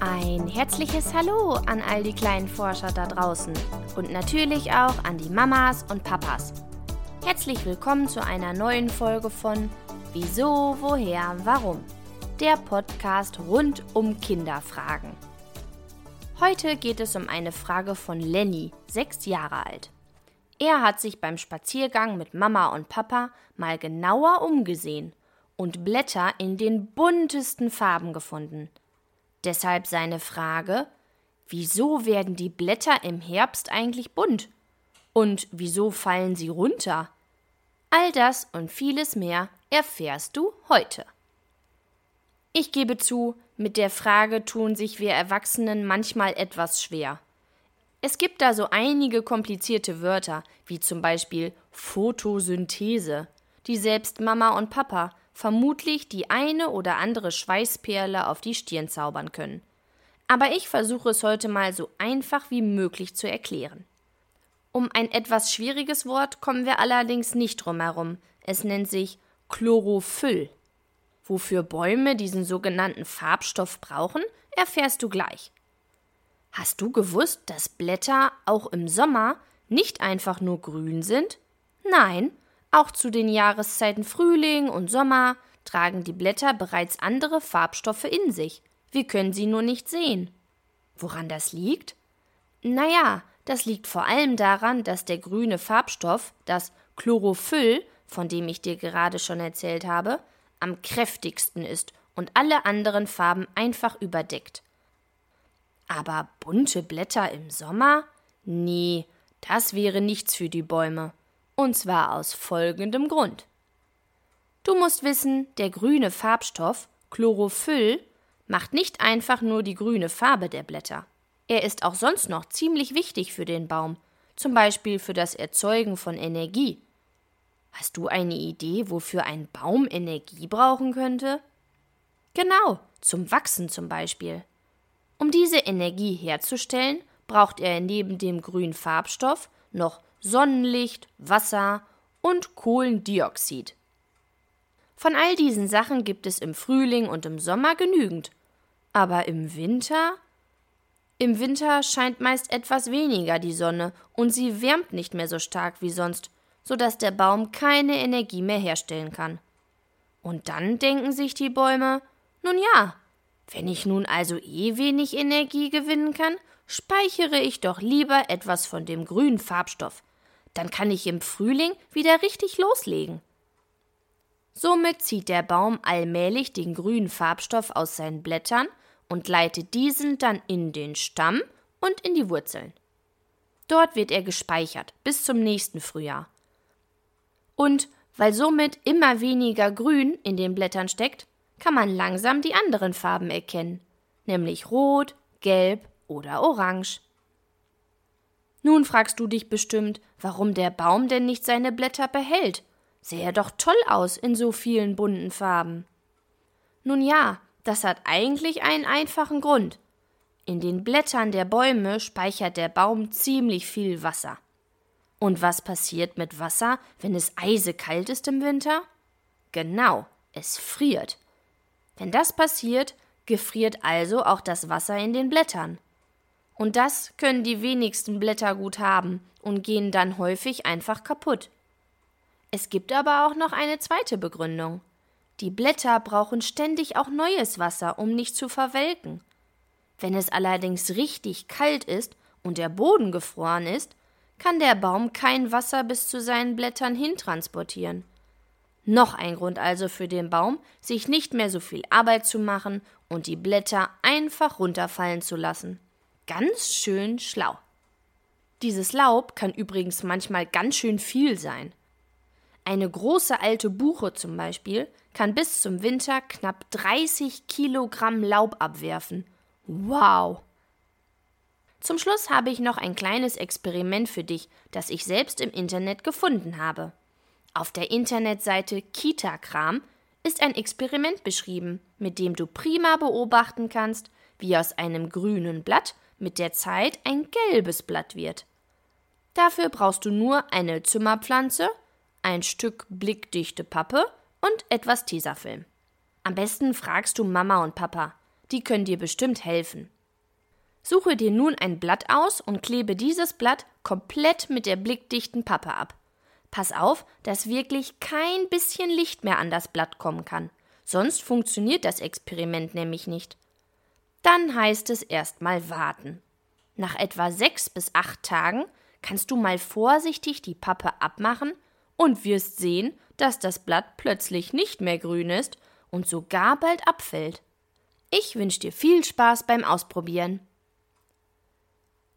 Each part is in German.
Ein herzliches Hallo an all die kleinen Forscher da draußen und natürlich auch an die Mamas und Papas. Herzlich willkommen zu einer neuen Folge von Wieso, woher, warum? Der Podcast rund um Kinderfragen. Heute geht es um eine Frage von Lenny, sechs Jahre alt. Er hat sich beim Spaziergang mit Mama und Papa mal genauer umgesehen und Blätter in den buntesten Farben gefunden. Deshalb seine Frage, wieso werden die Blätter im Herbst eigentlich bunt? Und wieso fallen sie runter? All das und vieles mehr erfährst du heute. Ich gebe zu, mit der Frage tun sich wir Erwachsenen manchmal etwas schwer. Es gibt da so einige komplizierte Wörter, wie zum Beispiel Photosynthese, die selbst Mama und Papa vermutlich die eine oder andere Schweißperle auf die Stirn zaubern können. Aber ich versuche es heute mal so einfach wie möglich zu erklären. Um ein etwas schwieriges Wort kommen wir allerdings nicht drum herum. Es nennt sich Chlorophyll. Wofür Bäume diesen sogenannten Farbstoff brauchen, erfährst du gleich. Hast du gewusst, dass Blätter auch im Sommer nicht einfach nur grün sind? Nein, auch zu den Jahreszeiten Frühling und Sommer tragen die Blätter bereits andere Farbstoffe in sich. Wir können sie nur nicht sehen. Woran das liegt? Naja, das liegt vor allem daran, dass der grüne Farbstoff, das Chlorophyll, von dem ich dir gerade schon erzählt habe, am kräftigsten ist und alle anderen Farben einfach überdeckt. Aber bunte Blätter im Sommer? Nee, das wäre nichts für die Bäume. Und zwar aus folgendem Grund. Du musst wissen, der grüne Farbstoff, Chlorophyll, macht nicht einfach nur die grüne Farbe der Blätter. Er ist auch sonst noch ziemlich wichtig für den Baum, zum Beispiel für das Erzeugen von Energie. Hast du eine Idee, wofür ein Baum Energie brauchen könnte? Genau, zum Wachsen zum Beispiel. Um diese Energie herzustellen, braucht er neben dem grünen Farbstoff noch Sonnenlicht, Wasser und Kohlendioxid. Von all diesen Sachen gibt es im Frühling und im Sommer genügend. Aber im Winter? Im Winter scheint meist etwas weniger die Sonne und sie wärmt nicht mehr so stark wie sonst, so dass der Baum keine Energie mehr herstellen kann. Und dann denken sich die Bäume, nun ja, wenn ich nun also eh wenig Energie gewinnen kann, speichere ich doch lieber etwas von dem grünen Farbstoff. Dann kann ich im Frühling wieder richtig loslegen. Somit zieht der Baum allmählich den grünen Farbstoff aus seinen Blättern und leitet diesen dann in den Stamm und in die Wurzeln. Dort wird er gespeichert bis zum nächsten Frühjahr. Und weil somit immer weniger Grün in den Blättern steckt, kann man langsam die anderen Farben erkennen, nämlich Rot, Gelb oder Orange. Nun fragst du dich bestimmt, warum der Baum denn nicht seine Blätter behält. Sähe doch toll aus in so vielen bunten Farben. Nun ja, das hat eigentlich einen einfachen Grund. In den Blättern der Bäume speichert der Baum ziemlich viel Wasser. Und was passiert mit Wasser, wenn es eisekalt ist im Winter? Genau, es friert. Wenn das passiert, gefriert also auch das Wasser in den Blättern. Und das können die wenigsten Blätter gut haben und gehen dann häufig einfach kaputt. Es gibt aber auch noch eine zweite Begründung. Die Blätter brauchen ständig auch neues Wasser, um nicht zu verwelken. Wenn es allerdings richtig kalt ist und der Boden gefroren ist, kann der Baum kein Wasser bis zu seinen Blättern hintransportieren. Noch ein Grund also für den Baum, sich nicht mehr so viel Arbeit zu machen und die Blätter einfach runterfallen zu lassen. Ganz schön schlau. Dieses Laub kann übrigens manchmal ganz schön viel sein. Eine große alte Buche zum Beispiel kann bis zum Winter knapp 30 Kilogramm Laub abwerfen. Wow! Zum Schluss habe ich noch ein kleines Experiment für dich, das ich selbst im Internet gefunden habe. Auf der Internetseite Kitakram ist ein Experiment beschrieben, mit dem du prima beobachten kannst, wie aus einem grünen Blatt mit der Zeit ein gelbes Blatt wird. Dafür brauchst du nur eine Zimmerpflanze, ein Stück blickdichte Pappe und etwas Tesafilm. Am besten fragst du Mama und Papa. die können dir bestimmt helfen. Suche dir nun ein Blatt aus und klebe dieses Blatt komplett mit der blickdichten Pappe ab. Pass auf, dass wirklich kein bisschen Licht mehr an das Blatt kommen kann. Sonst funktioniert das Experiment nämlich nicht. Dann heißt es erstmal warten. Nach etwa sechs bis acht Tagen kannst du mal vorsichtig die Pappe abmachen und wirst sehen, dass das Blatt plötzlich nicht mehr grün ist und sogar bald abfällt. Ich wünsche dir viel Spaß beim Ausprobieren.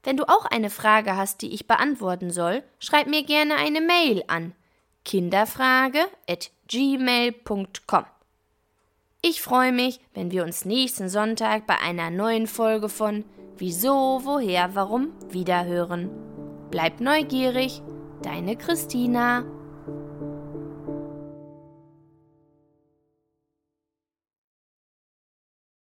Wenn du auch eine Frage hast, die ich beantworten soll, schreib mir gerne eine Mail an kinderfrage@gmail.com. Ich freue mich, wenn wir uns nächsten Sonntag bei einer neuen Folge von Wieso, woher, warum wiederhören. Bleib neugierig, deine Christina.